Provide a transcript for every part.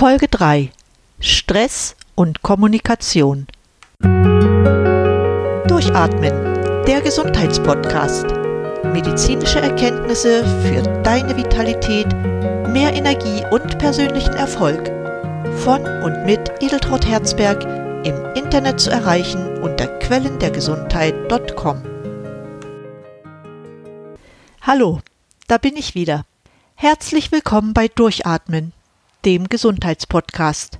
Folge 3 Stress und Kommunikation. Durchatmen, der Gesundheitspodcast. Medizinische Erkenntnisse für deine Vitalität, mehr Energie und persönlichen Erfolg. Von und mit Edeltraut Herzberg im Internet zu erreichen unter quellendergesundheit.com. Hallo, da bin ich wieder. Herzlich willkommen bei Durchatmen, dem Gesundheitspodcast.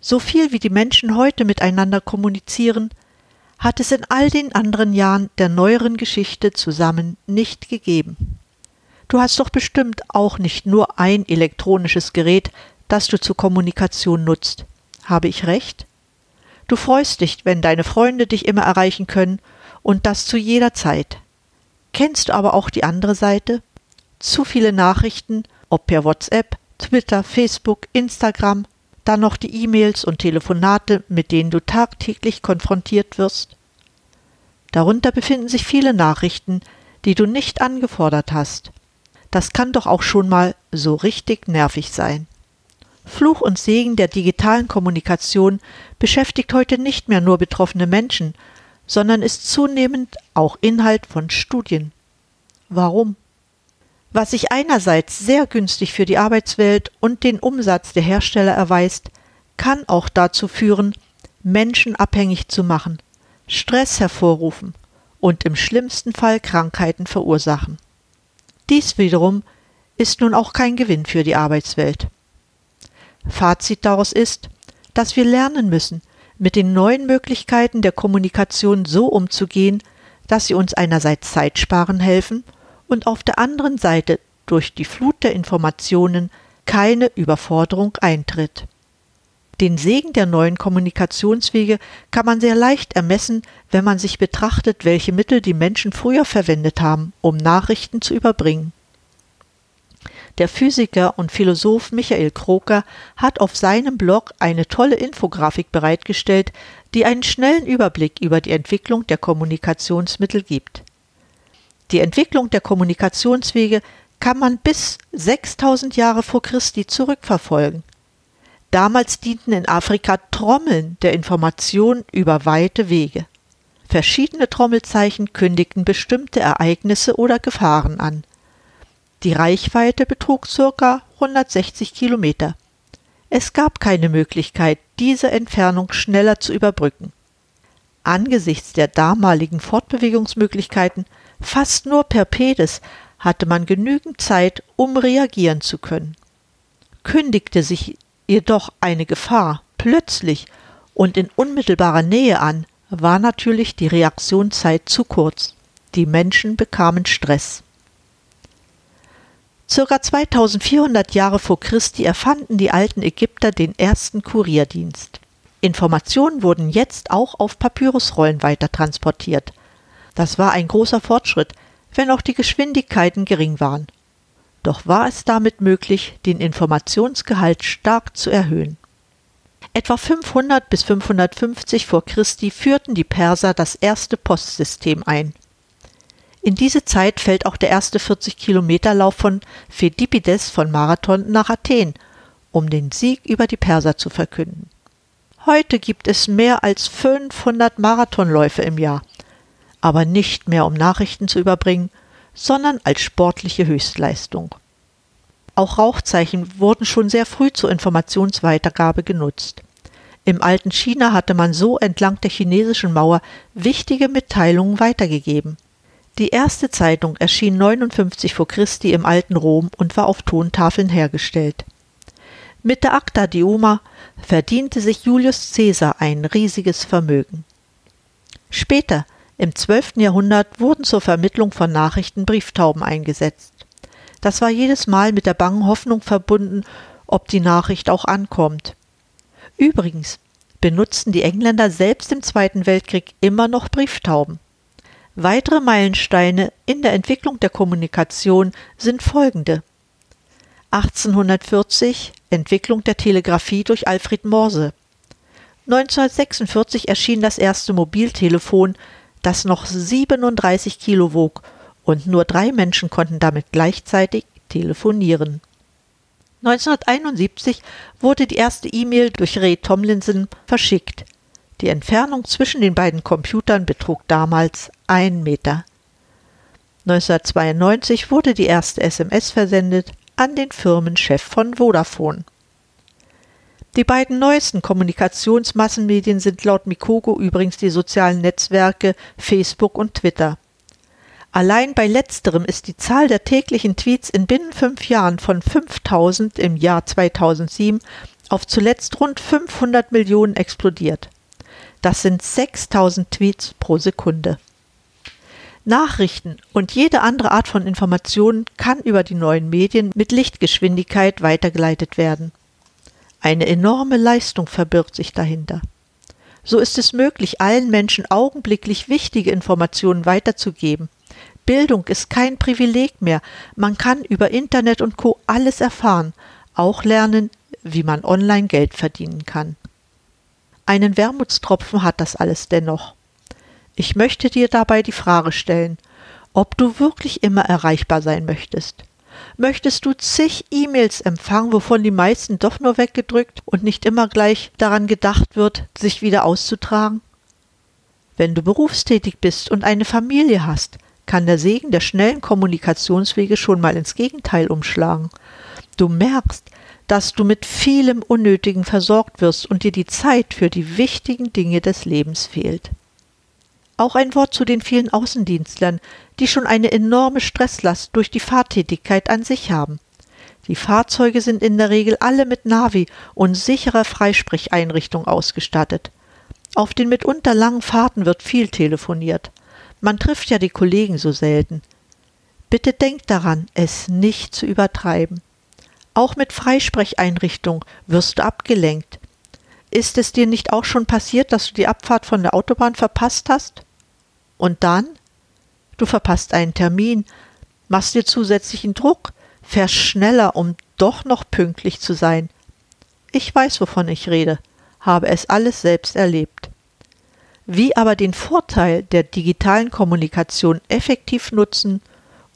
So viel wie die Menschen heute miteinander kommunizieren, hat es in all den anderen Jahren der neueren Geschichte zusammen nicht gegeben. Du hast doch bestimmt auch nicht nur ein elektronisches Gerät, das du zur Kommunikation nutzt. Habe ich recht? Du freust dich, wenn deine Freunde dich immer erreichen können und das zu jeder Zeit. Kennst du aber auch die andere Seite? Zu viele Nachrichten, ob per WhatsApp, Twitter, Facebook, Instagram, dann noch die E-Mails und Telefonate, mit denen du tagtäglich konfrontiert wirst. Darunter befinden sich viele Nachrichten, die du nicht angefordert hast. Das kann doch auch schon mal so richtig nervig sein. Fluch und Segen der digitalen Kommunikation beschäftigt heute nicht mehr nur betroffene Menschen, sondern ist zunehmend auch Inhalt von Studien. Warum? Was sich einerseits sehr günstig für die Arbeitswelt und den Umsatz der Hersteller erweist, kann auch dazu führen, Menschen abhängig zu machen, Stress hervorrufen und im schlimmsten Fall Krankheiten verursachen. Dies wiederum ist nun auch kein Gewinn für die Arbeitswelt. Fazit daraus ist, dass wir lernen müssen, mit den neuen Möglichkeiten der Kommunikation so umzugehen, dass sie uns einerseits Zeit sparen helfen und auf der anderen Seite durch die Flut der Informationen keine Überforderung eintritt. Den Segen der neuen Kommunikationswege kann man sehr leicht ermessen, wenn man sich betrachtet, welche Mittel die Menschen früher verwendet haben, um Nachrichten zu überbringen. Der Physiker und Philosoph Michael Kroker hat auf seinem Blog eine tolle Infografik bereitgestellt, die einen schnellen Überblick über die Entwicklung der Kommunikationsmittel gibt. Die Entwicklung der Kommunikationswege kann man bis 6000 Jahre vor Christi zurückverfolgen. Damals dienten in Afrika Trommeln der Information über weite Wege. Verschiedene Trommelzeichen kündigten bestimmte Ereignisse oder Gefahren an. Die Reichweite betrug ca. 160 Kilometer. Es gab keine Möglichkeit, diese Entfernung schneller zu überbrücken. Angesichts der damaligen Fortbewegungsmöglichkeiten fast nur per Pedis hatte man genügend Zeit, um reagieren zu können. Kündigte sich jedoch eine Gefahr plötzlich und in unmittelbarer Nähe an, war natürlich die Reaktionszeit zu kurz. Die Menschen bekamen Stress. Circa 2400 Jahre vor Christi erfanden die alten Ägypter den ersten Kurierdienst. Informationen wurden jetzt auch auf Papyrusrollen weitertransportiert. Das war ein großer Fortschritt, wenn auch die Geschwindigkeiten gering waren. Doch war es damit möglich, den Informationsgehalt stark zu erhöhen. Etwa 500 bis 550 vor Christi führten die Perser das erste Postsystem ein. In diese Zeit fällt auch der erste 40-Kilometer-Lauf von Phidippides von Marathon nach Athen, um den Sieg über die Perser zu verkünden. Heute gibt es mehr als 500 Marathonläufe im Jahr, aber nicht mehr um Nachrichten zu überbringen, sondern als sportliche Höchstleistung. Auch Rauchzeichen wurden schon sehr früh zur Informationsweitergabe genutzt. Im alten China hatte man so entlang der chinesischen Mauer wichtige Mitteilungen weitergegeben. Die erste Zeitung erschien 59 vor Christi im alten Rom und war auf Tontafeln hergestellt. Mit der Acta Diuma verdiente sich Julius Caesar ein riesiges Vermögen. Später, im 12. Jahrhundert, wurden zur Vermittlung von Nachrichten Brieftauben eingesetzt. Das war jedes Mal mit der bangen Hoffnung verbunden, ob die Nachricht auch ankommt. Übrigens benutzten die Engländer selbst im Zweiten Weltkrieg immer noch Brieftauben. Weitere Meilensteine in der Entwicklung der Kommunikation sind folgende. 1840 Entwicklung der Telegraphie durch Alfred Morse. 1946 erschien das erste Mobiltelefon, das noch 37 Kilo wog und nur drei Menschen konnten damit gleichzeitig telefonieren. 1971 wurde die erste E-Mail durch Ray Tomlinson verschickt. Die Entfernung zwischen den beiden Computern betrug damals ein Meter. 1992 wurde die erste SMS versendet an den Firmenchef von Vodafone. Die beiden neuesten Kommunikationsmassenmedien sind laut Mikogo übrigens die sozialen Netzwerke Facebook und Twitter. Allein bei letzterem ist die Zahl der täglichen Tweets in binnen fünf Jahren von 5000 im Jahr 2007 auf zuletzt rund 500 Millionen explodiert. Das sind 6000 Tweets pro Sekunde. Nachrichten und jede andere Art von Information kann über die neuen Medien mit Lichtgeschwindigkeit weitergeleitet werden. Eine enorme Leistung verbirgt sich dahinter. So ist es möglich, allen Menschen augenblicklich wichtige Informationen weiterzugeben. Bildung ist kein Privileg mehr. Man kann über Internet und Co alles erfahren, auch lernen, wie man online Geld verdienen kann. Einen Wermutstropfen hat das alles dennoch. Ich möchte dir dabei die Frage stellen, ob du wirklich immer erreichbar sein möchtest. Möchtest du zig E-Mails empfangen, wovon die meisten doch nur weggedrückt und nicht immer gleich daran gedacht wird, sich wieder auszutragen? Wenn du berufstätig bist und eine Familie hast, kann der Segen der schnellen Kommunikationswege schon mal ins Gegenteil umschlagen. Du merkst, dass du mit vielem Unnötigen versorgt wirst und dir die Zeit für die wichtigen Dinge des Lebens fehlt. Auch ein Wort zu den vielen Außendienstlern, die schon eine enorme Stresslast durch die Fahrtätigkeit an sich haben. Die Fahrzeuge sind in der Regel alle mit Navi und sicherer Freisprecheinrichtung ausgestattet. Auf den mitunter langen Fahrten wird viel telefoniert. Man trifft ja die Kollegen so selten. Bitte denkt daran, es nicht zu übertreiben. Auch mit Freisprecheinrichtung wirst du abgelenkt. Ist es dir nicht auch schon passiert, dass du die Abfahrt von der Autobahn verpasst hast? Und dann? Du verpasst einen Termin, machst dir zusätzlichen Druck, fährst schneller, um doch noch pünktlich zu sein. Ich weiß, wovon ich rede, habe es alles selbst erlebt. Wie aber den Vorteil der digitalen Kommunikation effektiv nutzen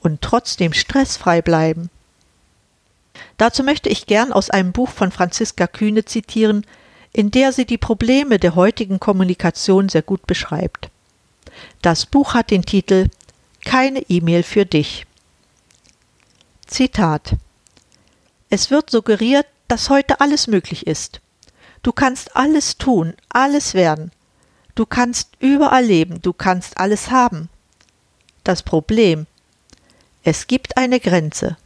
und trotzdem stressfrei bleiben? Dazu möchte ich gern aus einem Buch von Franziska Kühne zitieren, in der sie die Probleme der heutigen Kommunikation sehr gut beschreibt. Das Buch hat den Titel Keine E-Mail für dich. Zitat Es wird suggeriert, dass heute alles möglich ist. Du kannst alles tun, alles werden. Du kannst überall leben, du kannst alles haben. Das Problem es gibt eine Grenze,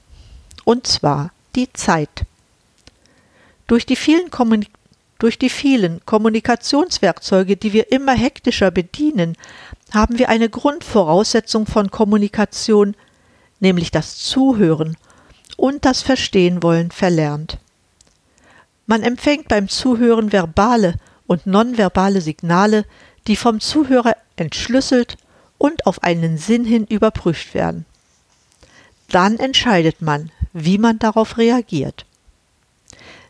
und zwar die Zeit. Durch die vielen Kommunik durch die vielen Kommunikationswerkzeuge, die wir immer hektischer bedienen, haben wir eine Grundvoraussetzung von Kommunikation, nämlich das Zuhören und das Verstehen wollen verlernt. Man empfängt beim Zuhören verbale und nonverbale Signale, die vom Zuhörer entschlüsselt und auf einen Sinn hin überprüft werden. Dann entscheidet man, wie man darauf reagiert.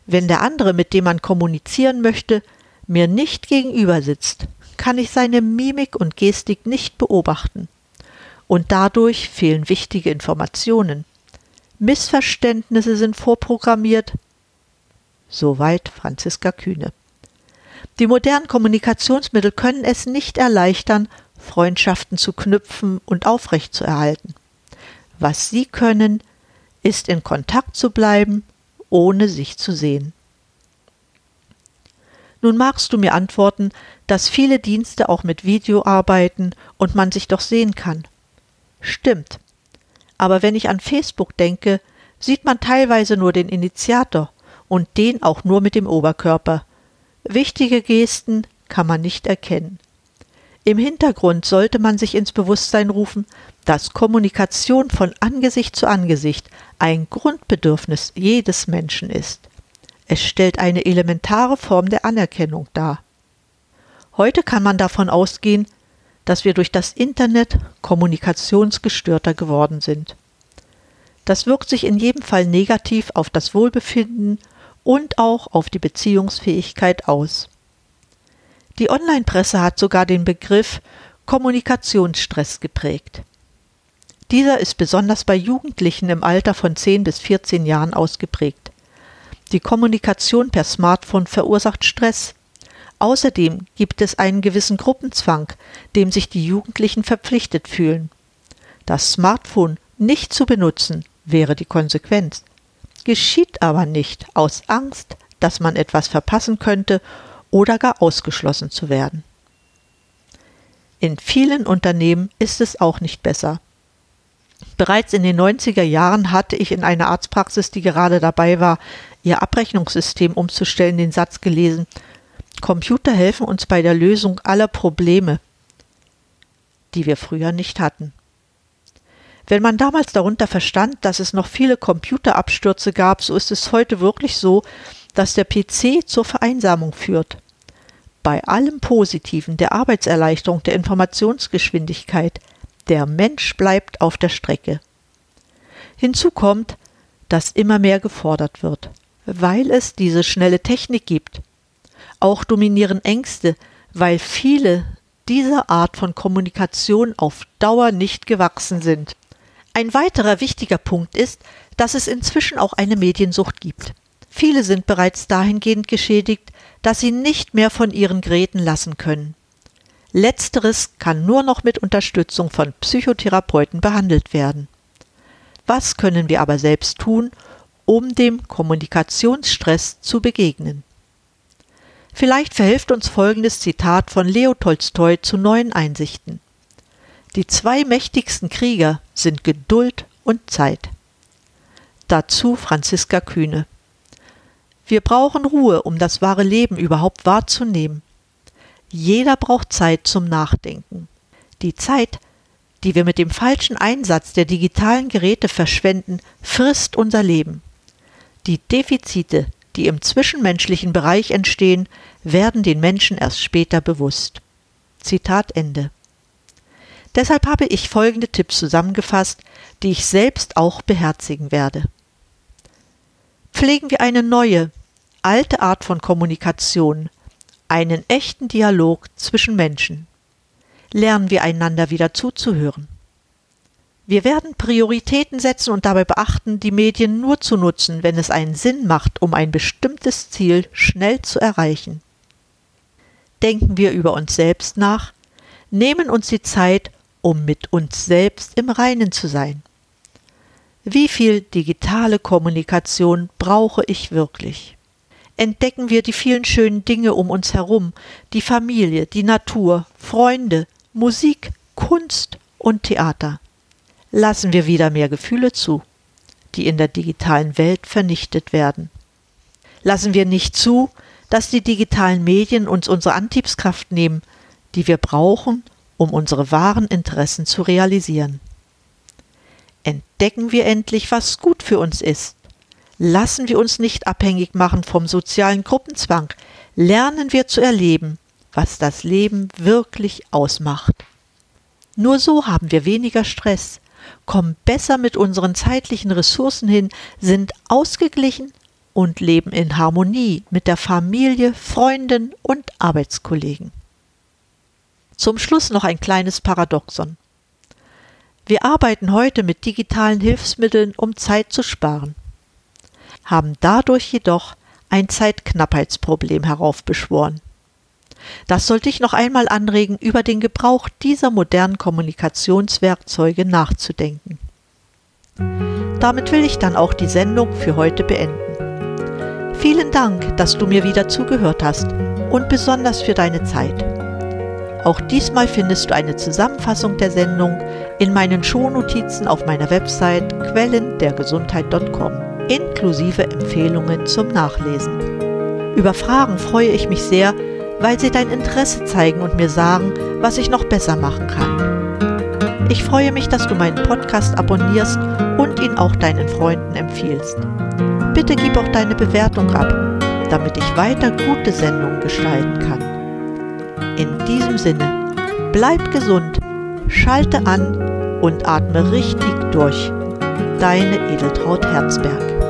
Wenn der andere, mit dem man kommunizieren möchte, mir nicht gegenüber sitzt, kann ich seine Mimik und Gestik nicht beobachten. Und dadurch fehlen wichtige Informationen. Missverständnisse sind vorprogrammiert. Soweit Franziska Kühne. Die modernen Kommunikationsmittel können es nicht erleichtern, Freundschaften zu knüpfen und aufrechtzuerhalten. Was sie können, ist in Kontakt zu bleiben ohne sich zu sehen. Nun magst du mir antworten, dass viele Dienste auch mit Video arbeiten und man sich doch sehen kann. Stimmt. Aber wenn ich an Facebook denke, sieht man teilweise nur den Initiator und den auch nur mit dem Oberkörper. Wichtige Gesten kann man nicht erkennen. Im Hintergrund sollte man sich ins Bewusstsein rufen, dass Kommunikation von Angesicht zu Angesicht ein Grundbedürfnis jedes Menschen ist. Es stellt eine elementare Form der Anerkennung dar. Heute kann man davon ausgehen, dass wir durch das Internet kommunikationsgestörter geworden sind. Das wirkt sich in jedem Fall negativ auf das Wohlbefinden und auch auf die Beziehungsfähigkeit aus. Die Online-Presse hat sogar den Begriff Kommunikationsstress geprägt. Dieser ist besonders bei Jugendlichen im Alter von 10 bis 14 Jahren ausgeprägt. Die Kommunikation per Smartphone verursacht Stress. Außerdem gibt es einen gewissen Gruppenzwang, dem sich die Jugendlichen verpflichtet fühlen. Das Smartphone nicht zu benutzen wäre die Konsequenz. Geschieht aber nicht aus Angst, dass man etwas verpassen könnte oder gar ausgeschlossen zu werden. In vielen Unternehmen ist es auch nicht besser. Bereits in den 90er Jahren hatte ich in einer Arztpraxis, die gerade dabei war, ihr Abrechnungssystem umzustellen, den Satz gelesen Computer helfen uns bei der Lösung aller Probleme, die wir früher nicht hatten. Wenn man damals darunter verstand, dass es noch viele Computerabstürze gab, so ist es heute wirklich so, dass der PC zur Vereinsamung führt. Bei allem Positiven, der Arbeitserleichterung, der Informationsgeschwindigkeit, der Mensch bleibt auf der Strecke. Hinzu kommt, dass immer mehr gefordert wird, weil es diese schnelle Technik gibt. Auch dominieren Ängste, weil viele dieser Art von Kommunikation auf Dauer nicht gewachsen sind. Ein weiterer wichtiger Punkt ist, dass es inzwischen auch eine Mediensucht gibt. Viele sind bereits dahingehend geschädigt, dass sie nicht mehr von ihren Geräten lassen können. Letzteres kann nur noch mit Unterstützung von Psychotherapeuten behandelt werden. Was können wir aber selbst tun, um dem Kommunikationsstress zu begegnen? Vielleicht verhilft uns folgendes Zitat von Leo Tolstoi zu neuen Einsichten. Die zwei mächtigsten Krieger sind Geduld und Zeit. Dazu Franziska Kühne. Wir brauchen Ruhe, um das wahre Leben überhaupt wahrzunehmen. Jeder braucht Zeit zum Nachdenken. Die Zeit, die wir mit dem falschen Einsatz der digitalen Geräte verschwenden, frisst unser Leben. Die Defizite, die im zwischenmenschlichen Bereich entstehen, werden den Menschen erst später bewusst. Zitat Ende. Deshalb habe ich folgende Tipps zusammengefasst, die ich selbst auch beherzigen werde. Pflegen wir eine neue, alte Art von Kommunikation, einen echten Dialog zwischen Menschen. Lernen wir einander wieder zuzuhören. Wir werden Prioritäten setzen und dabei beachten, die Medien nur zu nutzen, wenn es einen Sinn macht, um ein bestimmtes Ziel schnell zu erreichen. Denken wir über uns selbst nach, nehmen uns die Zeit, um mit uns selbst im Reinen zu sein. Wie viel digitale Kommunikation brauche ich wirklich? Entdecken wir die vielen schönen Dinge um uns herum, die Familie, die Natur, Freunde, Musik, Kunst und Theater. Lassen wir wieder mehr Gefühle zu, die in der digitalen Welt vernichtet werden. Lassen wir nicht zu, dass die digitalen Medien uns unsere Antriebskraft nehmen, die wir brauchen, um unsere wahren Interessen zu realisieren. Entdecken wir endlich, was gut für uns ist. Lassen wir uns nicht abhängig machen vom sozialen Gruppenzwang. Lernen wir zu erleben, was das Leben wirklich ausmacht. Nur so haben wir weniger Stress, kommen besser mit unseren zeitlichen Ressourcen hin, sind ausgeglichen und leben in Harmonie mit der Familie, Freunden und Arbeitskollegen. Zum Schluss noch ein kleines Paradoxon. Wir arbeiten heute mit digitalen Hilfsmitteln, um Zeit zu sparen, haben dadurch jedoch ein Zeitknappheitsproblem heraufbeschworen. Das sollte ich noch einmal anregen, über den Gebrauch dieser modernen Kommunikationswerkzeuge nachzudenken. Damit will ich dann auch die Sendung für heute beenden. Vielen Dank, dass du mir wieder zugehört hast und besonders für deine Zeit. Auch diesmal findest du eine Zusammenfassung der Sendung in meinen Shownotizen auf meiner Website quellendergesundheit.com inklusive Empfehlungen zum Nachlesen. Über Fragen freue ich mich sehr, weil sie dein Interesse zeigen und mir sagen, was ich noch besser machen kann. Ich freue mich, dass du meinen Podcast abonnierst und ihn auch deinen Freunden empfiehlst. Bitte gib auch deine Bewertung ab, damit ich weiter gute Sendungen gestalten kann. In diesem Sinne, bleib gesund, schalte an und atme richtig durch. Deine Edeltraut Herzberg.